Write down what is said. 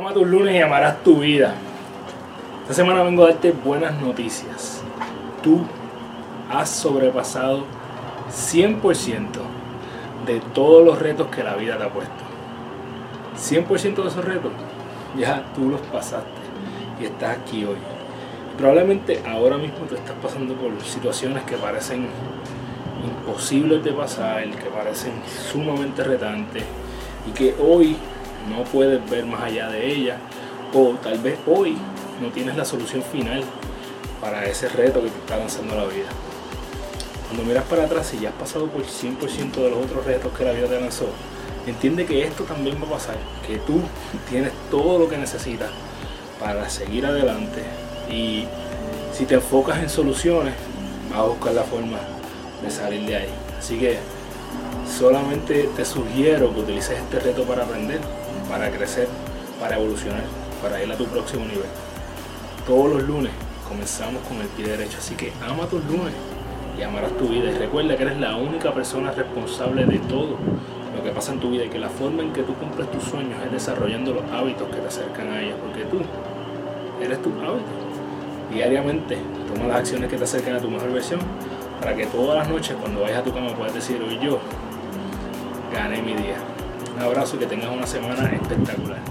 Ama tus lunes y amarás tu vida. Esta semana vengo a darte buenas noticias. Tú has sobrepasado 100% de todos los retos que la vida te ha puesto. 100% de esos retos ya tú los pasaste y estás aquí hoy. Probablemente ahora mismo tú estás pasando por situaciones que parecen imposibles de pasar, que parecen sumamente retantes y que hoy no puedes ver más allá de ella o tal vez hoy no tienes la solución final para ese reto que te está lanzando la vida. Cuando miras para atrás y ya has pasado por 100% de los otros retos que la vida te lanzó, entiende que esto también va a pasar, que tú tienes todo lo que necesitas para seguir adelante y si te enfocas en soluciones, vas a buscar la forma de salir de ahí. Así que solamente te sugiero que utilices este reto para aprender, para crecer, para evolucionar, para ir a tu próximo nivel. Todos los lunes comenzamos con el pie derecho, así que ama tus lunes y amarás tu vida. Y recuerda que eres la única persona responsable de todo lo que pasa en tu vida y que la forma en que tú cumples tus sueños es desarrollando los hábitos que te acercan a ella, porque tú eres tu hábito. Diariamente toma las acciones que te acercan a tu mejor versión para que todas las noches cuando vayas a tu cama puedas decir hoy yo gané mi día. Un abrazo y que tengas una semana espectacular.